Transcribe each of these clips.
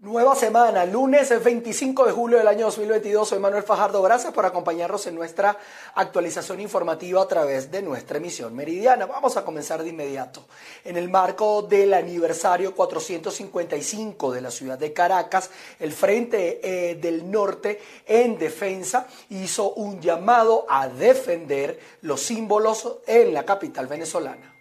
Nueva semana, lunes 25 de julio del año 2022. Soy Manuel Fajardo. Gracias por acompañarnos en nuestra actualización informativa a través de nuestra emisión meridiana. Vamos a comenzar de inmediato. En el marco del aniversario 455 de la ciudad de Caracas, el Frente eh, del Norte en Defensa hizo un llamado a defender los símbolos en la capital venezolana.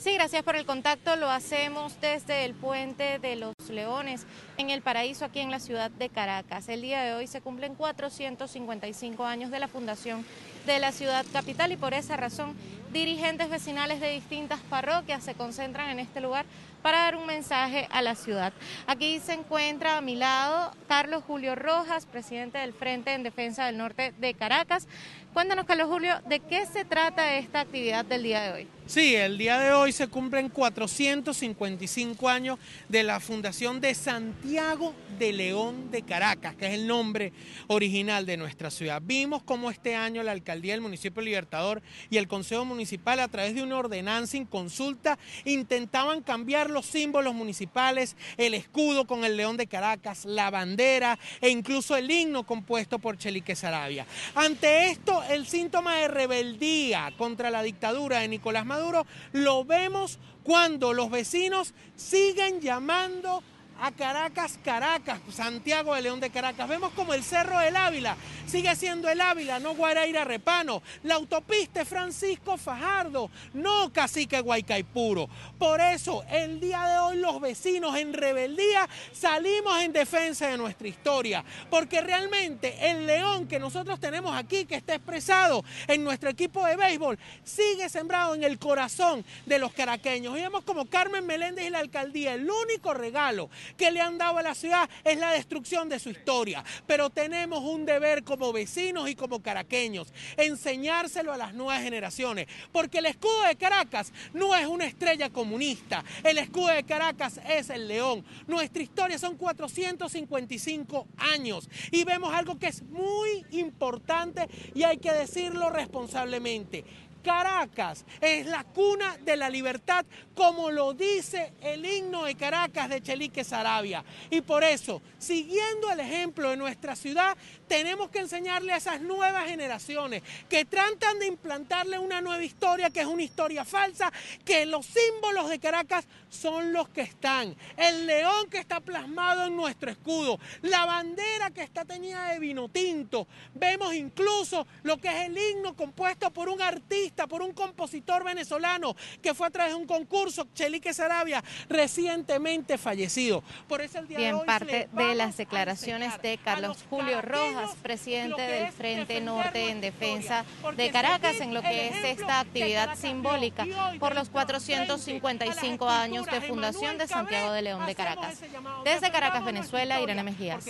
Sí, gracias por el contacto. Lo hacemos desde el Puente de los Leones en el Paraíso, aquí en la ciudad de Caracas. El día de hoy se cumplen 455 años de la fundación de la ciudad capital y por esa razón dirigentes vecinales de distintas parroquias se concentran en este lugar para dar un mensaje a la ciudad. Aquí se encuentra a mi lado Carlos Julio Rojas, presidente del Frente en Defensa del Norte de Caracas. Cuéntanos, Carlos Julio, ¿de qué se trata esta actividad del día de hoy? Sí, el día de hoy se cumplen 455 años de la fundación de Santiago de León de Caracas, que es el nombre original de nuestra ciudad. Vimos cómo este año la alcaldía del municipio Libertador y el Consejo Municipal, a través de una ordenanza sin consulta, intentaban cambiar los símbolos municipales, el escudo con el león de Caracas, la bandera e incluso el himno compuesto por Chelique Sarabia. Ante esto, el síntoma de rebeldía contra la dictadura de Nicolás Maduro lo vemos cuando los vecinos siguen llamando a Caracas, Caracas, Santiago de León de Caracas. Vemos como el Cerro del Ávila sigue siendo el Ávila, no Guaraira Repano. La autopista Francisco Fajardo, no Cacique Guaycaipuro. Por eso, el día de hoy los vecinos en rebeldía salimos en defensa de nuestra historia, porque realmente el león que nosotros tenemos aquí, que está expresado en nuestro equipo de béisbol, sigue sembrado en el corazón de los caraqueños. Y vemos como Carmen Meléndez y la alcaldía, el único regalo que le han dado a la ciudad es la destrucción de su historia. Pero tenemos un deber como vecinos y como caraqueños, enseñárselo a las nuevas generaciones. Porque el escudo de Caracas no es una estrella comunista. El escudo de Caracas es el león. Nuestra historia son 455 años. Y vemos algo que es muy importante y hay que decirlo responsablemente. Caracas es la cuna de la libertad, como lo dice el himno de Caracas de Chelique Sarabia. Y por eso, siguiendo el ejemplo de nuestra ciudad, tenemos que enseñarle a esas nuevas generaciones que tratan de implantarle una nueva historia, que es una historia falsa, que los símbolos de Caracas son los que están. El león que está plasmado en nuestro escudo, la bandera que está teñida de vino tinto. Vemos incluso lo que es el himno compuesto por un artista por un compositor venezolano que fue a través de un concurso, Chelique Sarabia, recientemente fallecido. Por eso el día Bien, de hoy parte de las declaraciones de Carlos Julio Rojas, presidente del Frente Norte en Defensa de Caracas, en lo que es esta actividad simbólica por los 455 años de fundación de Santiago de León de Caracas. Desde Caracas, Venezuela, Irene Mejías.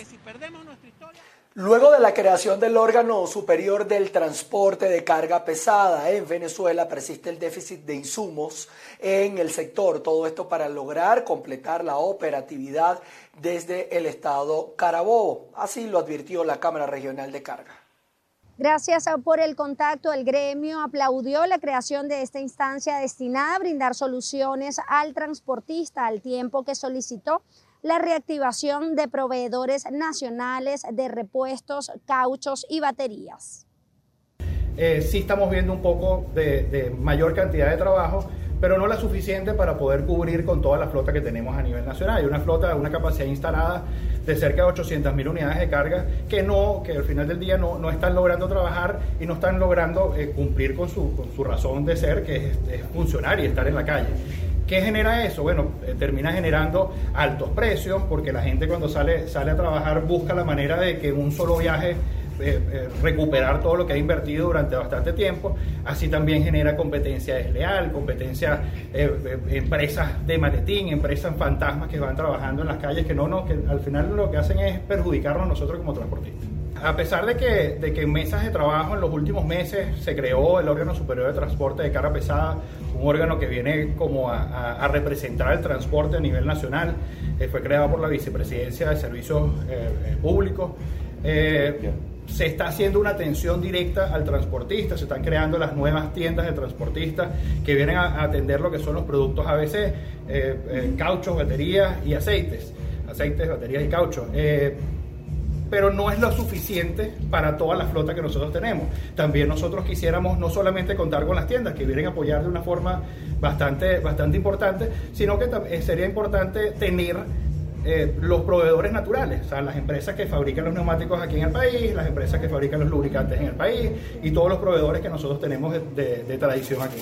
Luego de la creación del órgano superior del transporte de carga pesada en Venezuela, persiste el déficit de insumos en el sector. Todo esto para lograr completar la operatividad desde el estado Carabobo. Así lo advirtió la Cámara Regional de Carga. Gracias por el contacto. El gremio aplaudió la creación de esta instancia destinada a brindar soluciones al transportista al tiempo que solicitó la reactivación de proveedores nacionales de repuestos, cauchos y baterías. Eh, sí estamos viendo un poco de, mayor cantidad de trabajo, pero no la suficiente para poder cubrir con toda la flota que tenemos a nivel nacional. Hay una flota, una capacidad instalada de cerca de 800 mil unidades de carga que no, que al final del día no, no están logrando trabajar y no están logrando eh, cumplir con su, con su, razón de ser, que es, funcionar y estar en la calle. ¿Qué genera eso? Bueno, eh, termina generando altos precios porque la gente cuando sale, sale a trabajar busca la manera de que un solo viaje eh, eh, recuperar todo lo que ha invertido durante bastante tiempo. Así también genera competencia desleal, competencia, empresas de maletín, empresas fantasmas que van trabajando en las calles que no, no, que al final lo que hacen es perjudicarnos nosotros como transportistas. A pesar de que, de que en mesas de trabajo en los últimos meses se creó el órgano superior de transporte de carga pesada, un órgano que viene como a, representar el transporte a nivel nacional, eh, fue creado por la Vicepresidencia de Servicios eh, eh, Públicos se está haciendo una atención directa al transportista, se están creando las nuevas tiendas de transportistas que vienen a atender lo que son los productos ABC, eh, eh, cauchos, baterías y aceites, aceites, baterías y cauchos. Eh, pero no es lo suficiente para toda la flota que nosotros tenemos. También nosotros quisiéramos no solamente contar con las tiendas que vienen a apoyar de una forma bastante, bastante importante, sino que sería importante tener eh, los proveedores naturales, o sea, las empresas que fabrican los neumáticos aquí en el país, las empresas que fabrican los lubricantes en el país y todos los proveedores que nosotros tenemos de, tradición aquí.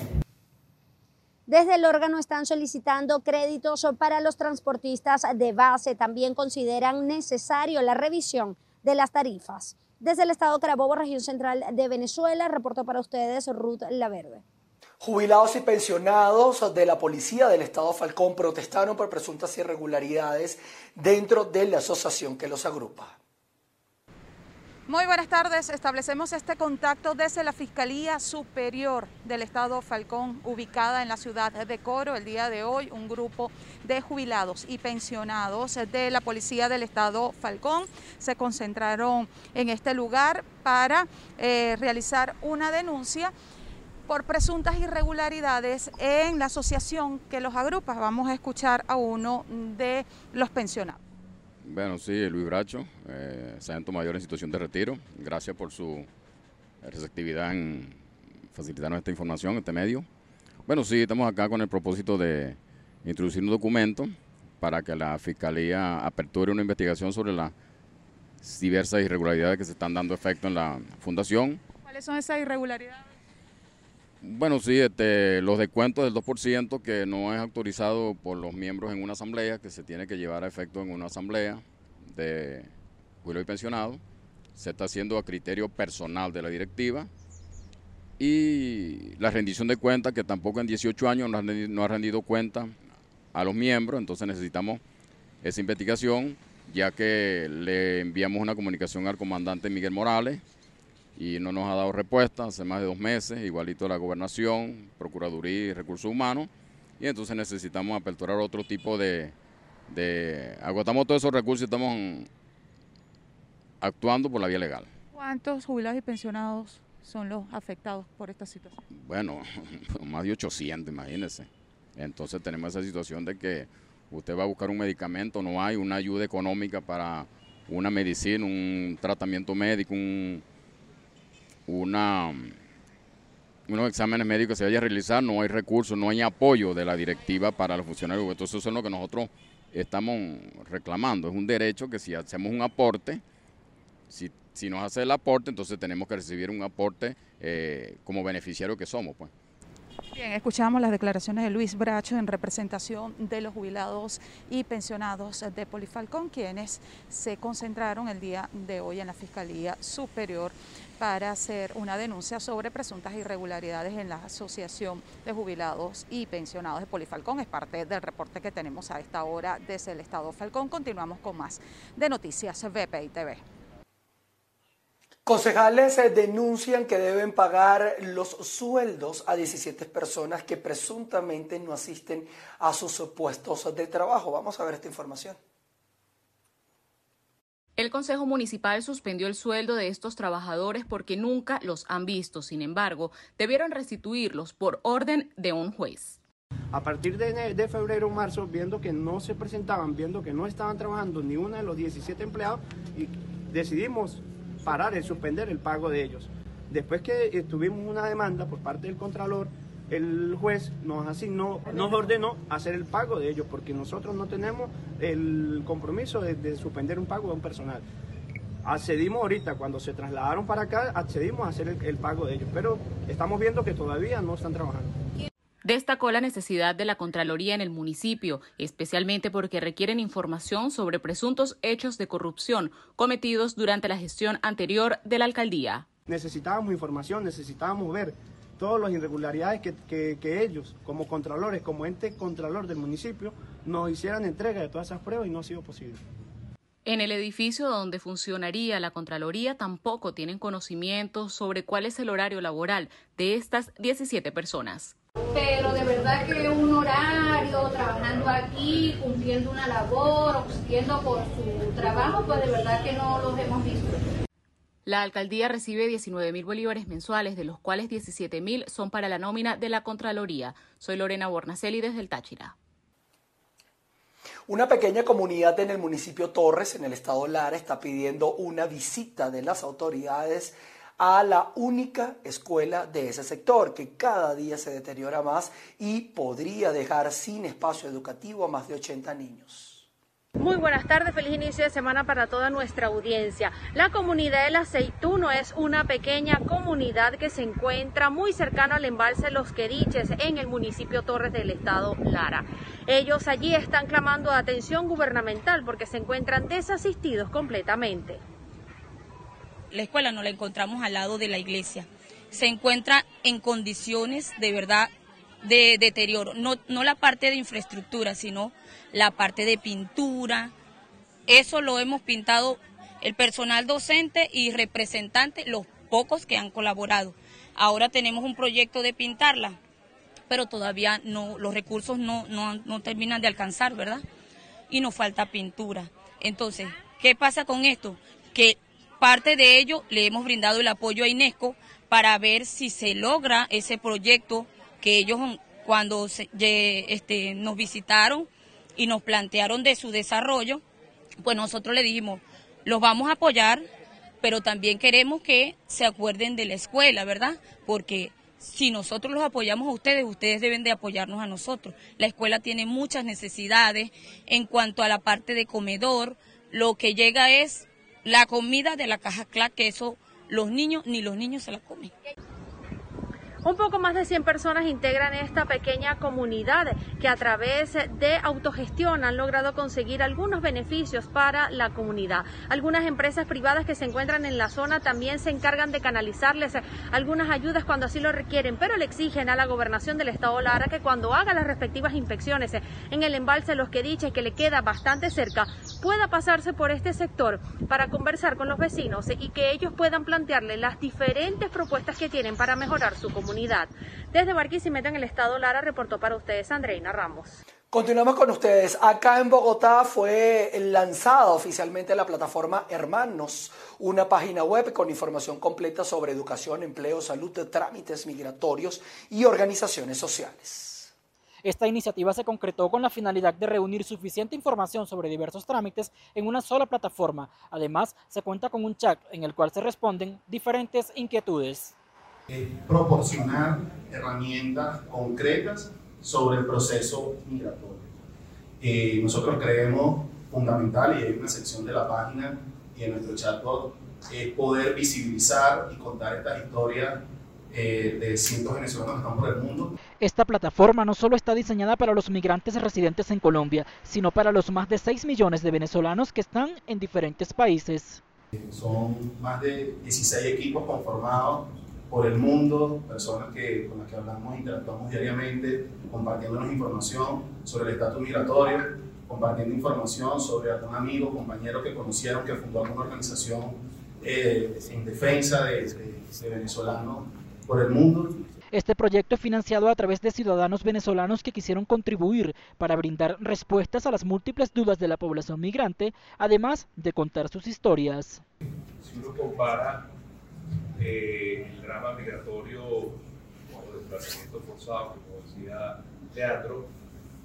Desde el órgano están solicitando créditos para los transportistas de base. También consideran necesario la revisión de las tarifas. Desde el estado Carabobo, región central de Venezuela, reportó para ustedes Ruth Laverde. Jubilados y pensionados de la Policía del Estado Falcón protestaron por presuntas irregularidades dentro de la asociación que los agrupa. Muy buenas tardes. Establecemos este contacto desde la Fiscalía Superior del Estado Falcón, ubicada en la ciudad de Coro. El día de hoy, un grupo de jubilados y pensionados de la Policía del Estado Falcón se concentraron en este lugar para eh, realizar una denuncia por presuntas irregularidades en la asociación que los agrupa. Vamos a escuchar a uno de los pensionados. Bueno, sí, Luis Bracho, eh, sargento mayor en situación de retiro. Gracias por su receptividad en facilitarnos esta información, este medio. Bueno, sí, estamos acá con el propósito de introducir un documento para que la Fiscalía aperture una investigación sobre las diversas irregularidades que se están dando efecto en la Fundación. ¿Cuáles son esas irregularidades? Bueno, sí, este, los descuentos del 2% que no es autorizado por los miembros en una asamblea, que se tiene que llevar a efecto en una asamblea de jubilado y pensionado, se está haciendo a criterio personal de la directiva. Y la rendición de cuentas, que tampoco en 18 años no ha rendido cuenta a los miembros, entonces necesitamos esa investigación, ya que le enviamos una comunicación al comandante Miguel Morales, y no nos ha dado respuesta hace más de dos meses, igualito la gobernación, Procuraduría y Recursos Humanos, y entonces necesitamos aperturar otro tipo de, agotamos todos esos recursos y estamos actuando por la vía legal. ¿Cuántos jubilados y pensionados son los afectados por esta situación? Bueno, más de 800, imagínense. Entonces tenemos esa situación de que usted va a buscar un medicamento, no hay una ayuda económica para una medicina, un tratamiento médico, un, una, unos exámenes médicos se vaya a realizar, no hay recursos, no hay apoyo de la directiva para los funcionarios. Entonces eso es lo que nosotros estamos reclamando. Es un derecho que si hacemos un aporte, si, si nos hace el aporte, entonces tenemos que recibir un aporte eh, como beneficiario que somos. pues. Bien, escuchamos las declaraciones de Luis Bracho en representación de los jubilados y pensionados de Polifalcón, quienes se concentraron el día de hoy en la Fiscalía Superior para hacer una denuncia sobre presuntas irregularidades en la Asociación de Jubilados y Pensionados de Polifalcón. Es parte del reporte que tenemos a esta hora desde el Estado Falcón. Continuamos con más de Noticias VPI TV. Concejales denuncian que deben pagar los sueldos a 17 personas que presuntamente no asisten a sus puestos de trabajo. Vamos a ver esta información. El Consejo Municipal suspendió el sueldo de estos trabajadores porque nunca los han visto. Sin embargo, debieron restituirlos por orden de un juez. A partir de, de febrero o marzo, viendo que no se presentaban, viendo que no estaban trabajando ni uno de los 17 empleados, decidimos parar y suspender el pago de ellos. Después que tuvimos una demanda por parte del Contralor, el juez nos asignó, nos ordenó hacer el pago de ellos, porque nosotros no tenemos el compromiso de, suspender un pago de un personal. Accedimos ahorita, cuando se trasladaron para acá, accedimos a hacer el, pago de ellos, pero estamos viendo que todavía no están trabajando. Destacó la necesidad de la Contraloría en el municipio, especialmente porque requieren información sobre presuntos hechos de corrupción cometidos durante la gestión anterior de la alcaldía. Necesitábamos información, necesitábamos ver todas las irregularidades que, ellos, como contralores, como ente contralor del municipio, nos hicieran entrega de todas esas pruebas y no ha sido posible. En el edificio donde funcionaría la Contraloría tampoco tienen conocimiento sobre cuál es el horario laboral de estas 17 personas. Pero de verdad que un horario, trabajando aquí, cumpliendo una labor, obsistiendo por su trabajo, pues de verdad que no los hemos visto. La alcaldía recibe 19 mil bolívares mensuales, de los cuales 17 mil son para la nómina de la Contraloría. Soy Lorena Bornacelli desde el Táchira. Una pequeña comunidad en el municipio Torres, en el estado Lara, está pidiendo una visita de las autoridades a la única escuela de ese sector, que cada día se deteriora más y podría dejar sin espacio educativo a más de 80 niños. Muy buenas tardes, feliz inicio de semana para toda nuestra audiencia. La comunidad del Aceituno es una pequeña comunidad que se encuentra muy cercana al embalse Los Queriches en el municipio Torres del estado Lara. Ellos allí están clamando atención gubernamental porque se encuentran desasistidos completamente. La escuela no la encontramos al lado de la iglesia. Se encuentra en condiciones de verdad de deterioro, no, no la parte de infraestructura, sino la parte de pintura. Eso lo hemos pintado el personal docente y representante, los pocos que han colaborado. Ahora tenemos un proyecto de pintarla, pero todavía no, los recursos no, no, no terminan de alcanzar, ¿verdad? Y nos falta pintura. Entonces, ¿qué pasa con esto? Que parte de ello le hemos brindado el apoyo a INESCO para ver si se logra ese proyecto que ellos cuando este, nos visitaron y nos plantearon de su desarrollo, pues nosotros le dijimos, los vamos a apoyar, pero también queremos que se acuerden de la escuela, ¿verdad? Porque si nosotros los apoyamos a ustedes, ustedes deben de apoyarnos a nosotros. La escuela tiene muchas necesidades en cuanto a la parte de comedor. Lo que llega es la comida de la caja CLAC, que eso los niños, ni los niños se la comen. Un poco más de 100 personas integran esta pequeña comunidad que a través de autogestión han logrado conseguir algunos beneficios para la comunidad. Algunas empresas privadas que se encuentran en la zona también se encargan de canalizarles algunas ayudas cuando así lo requieren, pero le exigen a la gobernación del estado Lara que cuando haga las respectivas inspecciones en el embalse Los que dice que le queda bastante cerca, pueda pasarse por este sector para conversar con los vecinos y que ellos puedan plantearle las diferentes propuestas que tienen para mejorar su comunidad. Desde Barquisimeto en el estado Lara reportó para ustedes Andreina Ramos. Continuamos con ustedes. Acá en Bogotá fue lanzada oficialmente la plataforma Hermanos, una página web con información completa sobre educación, empleo, salud, trámites migratorios y organizaciones sociales. Esta iniciativa se concretó con la finalidad de reunir suficiente información sobre diversos trámites en una sola plataforma. Además, se cuenta con un chat en el cual se responden diferentes inquietudes proporcionar herramientas concretas sobre el proceso migratorio. Eh, nosotros creemos fundamental, y hay una sección de la página y en nuestro chatbot, es poder visibilizar y contar estas historias eh, de cientos de venezolanos que están por el mundo. Esta plataforma no solo está diseñada para los migrantes residentes en Colombia, sino para los más de 6 millones de venezolanos que están en diferentes países. Son más de 16 equipos conformados por el mundo, personas que, con las que hablamos, interactuamos diariamente, compartiéndonos información sobre el estatus migratorio, compartiendo información sobre algún amigo, compañero que conocieron que fundó alguna organización eh, en defensa de, de venezolanos por el mundo. Este proyecto es financiado a través de ciudadanos venezolanos que quisieron contribuir para brindar respuestas a las múltiples dudas de la población migrante, además de contar sus historias. Si uno compara eh, el drama migratorio o desplazamiento forzado, como decía Teatro,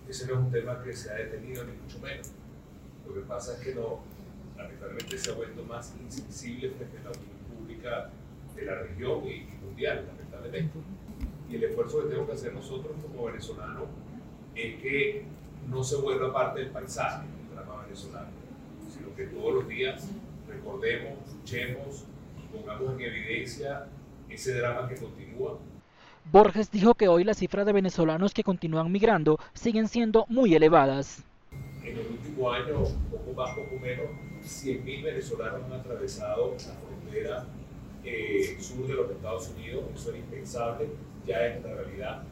ese no es un tema que se ha detenido ni mucho menos. Lo que pasa es que no, lamentablemente se ha vuelto más insensible frente a la opinión pública de la región y, mundial, lamentablemente. Y el esfuerzo que tenemos que hacer nosotros como venezolanos es que no se vuelva parte del paisaje, el drama venezolano, sino que todos los días recordemos, luchemos, pongamos en evidencia ese drama que continúa. Borges dijo que hoy las cifras de venezolanos que continúan migrando siguen siendo muy elevadas. En el último año, poco más, poco menos, 100.000 venezolanos han atravesado la frontera eh, sur de los Estados Unidos. Eso era impensable, ya es una realidad.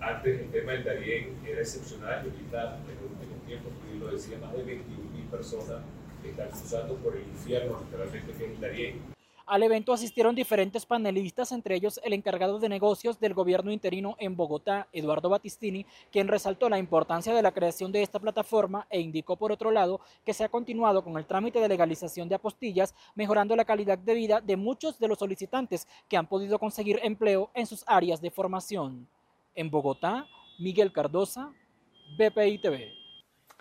Antes el tema del Darién era excepcional y ahorita en los últimos tiempos, como lo decía, más de 21.000 personas están cruzando por el infierno, literalmente, que es el Darién. Al evento asistieron diferentes panelistas, entre ellos el encargado de negocios del gobierno interino en Bogotá, Eduardo Battistini, quien resaltó la importancia de la creación de esta plataforma e indicó por otro lado que se ha continuado con el trámite de legalización de apostillas, mejorando la calidad de vida de muchos de los solicitantes que han podido conseguir empleo en sus áreas de formación. En Bogotá, Miguel Cardosa, BPI TV.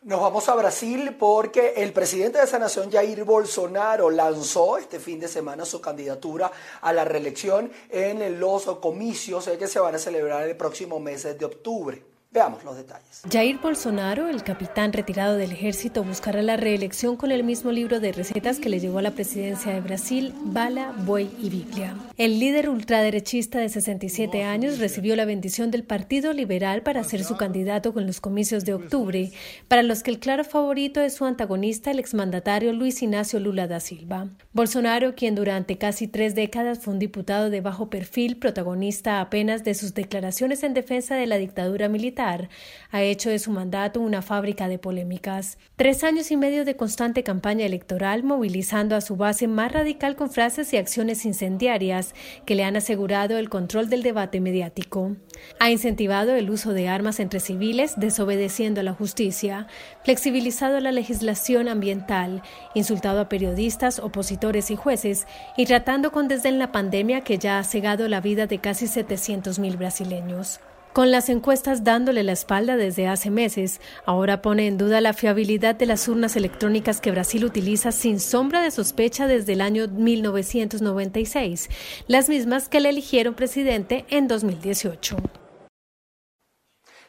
Nos vamos a Brasil porque el presidente de esa nación, Jair Bolsonaro, lanzó este fin de semana su candidatura a la reelección en los comicios que se van a celebrar el próximo mes de octubre. Veamos los detalles. Jair Bolsonaro, el capitán retirado del ejército, buscará la reelección con el mismo libro de recetas que le llevó a la presidencia de Brasil, Bala, Buey y Biblia. El líder ultraderechista de 67 años recibió la bendición del Partido Liberal para ser su candidato con los comicios de octubre, para los que el claro favorito es su antagonista, el exmandatario Luis Ignacio Lula da Silva. Bolsonaro, quien durante casi tres décadas fue un diputado de bajo perfil, protagonista apenas de sus declaraciones en defensa de la dictadura militar, ha hecho de su mandato una fábrica de polémicas. Tres años y medio de constante campaña electoral movilizando a su base más radical con frases y acciones incendiarias que le han asegurado el control del debate mediático. Ha incentivado el uso de armas entre civiles desobedeciendo a la justicia, flexibilizado la legislación ambiental, insultado a periodistas, opositores y jueces y tratando con desdén la pandemia que ya ha cegado la vida de casi 700.000 brasileños. Con las encuestas dándole la espalda desde hace meses, ahora pone en duda la fiabilidad de las urnas electrónicas que Brasil utiliza sin sombra de sospecha desde el año 1996, las mismas que le eligieron presidente en 2018.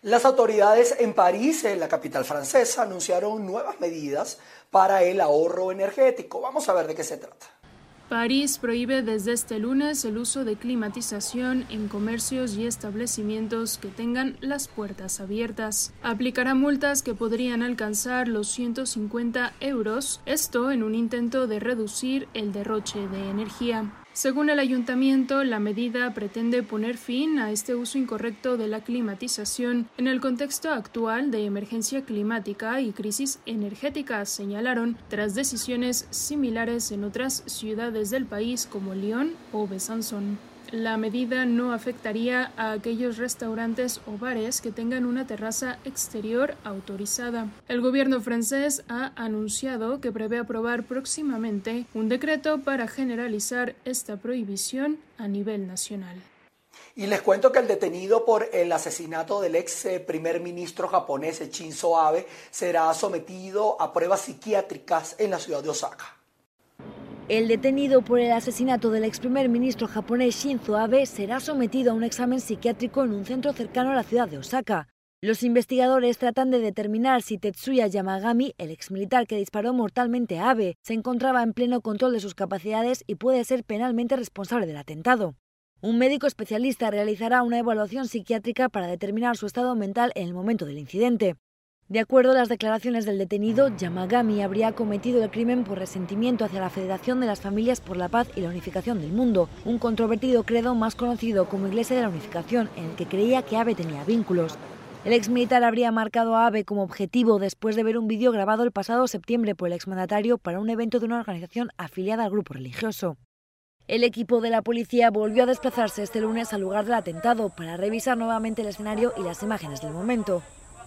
Las autoridades en París, en la capital francesa, anunciaron nuevas medidas para el ahorro energético. Vamos a ver de qué se trata. París prohíbe desde este lunes el uso de climatización en comercios y establecimientos que tengan las puertas abiertas. Aplicará multas que podrían alcanzar los 150 euros, esto en un intento de reducir el derroche de energía. Según el ayuntamiento, la medida pretende poner fin a este uso incorrecto de la climatización en el contexto actual de emergencia climática y crisis energética, señalaron, tras decisiones similares en otras ciudades del país como Lyon o Besançon. La medida no afectaría a aquellos restaurantes o bares que tengan una terraza exterior autorizada. El gobierno francés ha anunciado que prevé aprobar próximamente un decreto para generalizar esta prohibición a nivel nacional. Y les cuento que el detenido por el asesinato del ex eh, primer ministro japonés Shinzo Abe será sometido a pruebas psiquiátricas en la ciudad de Osaka. El detenido por el asesinato del ex primer ministro japonés Shinzo Abe será sometido a un examen psiquiátrico en un centro cercano a la ciudad de Osaka. Los investigadores tratan de determinar si Tetsuya Yamagami, el ex militar que disparó mortalmente a Abe, se encontraba en pleno control de sus capacidades y puede ser penalmente responsable del atentado. Un médico especialista realizará una evaluación psiquiátrica para determinar su estado mental en el momento del incidente. De acuerdo a las declaraciones del detenido, Yamagami habría cometido el crimen por resentimiento hacia la Federación de las Familias por la Paz y la Unificación del Mundo, un controvertido credo más conocido como Iglesia de la Unificación, en el que creía que Abe tenía vínculos. El exmilitar habría marcado a Abe como objetivo después de ver un vídeo grabado el pasado septiembre por el exmandatario para un evento de una organización afiliada al grupo religioso. El equipo de la policía volvió a desplazarse este lunes al lugar del atentado para revisar nuevamente el escenario y las imágenes del momento.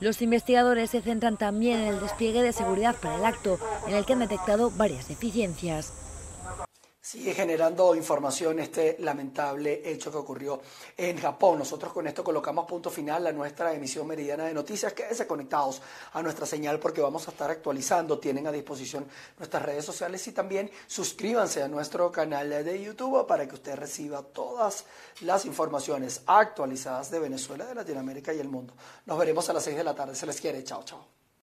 Los investigadores se centran también en el despliegue de seguridad para el acto, en el que han detectado varias deficiencias. Sigue generando información este lamentable hecho que ocurrió en Japón. Nosotros con esto colocamos punto final a nuestra emisión meridiana de noticias. Quédense conectados a nuestra señal porque vamos a estar actualizando. Tienen a disposición nuestras redes sociales y también suscríbanse a nuestro canal de YouTube para que usted reciba todas las informaciones actualizadas de Venezuela, de Latinoamérica y el mundo. Nos veremos a las 6 de la tarde. Se les quiere. Chao, chao.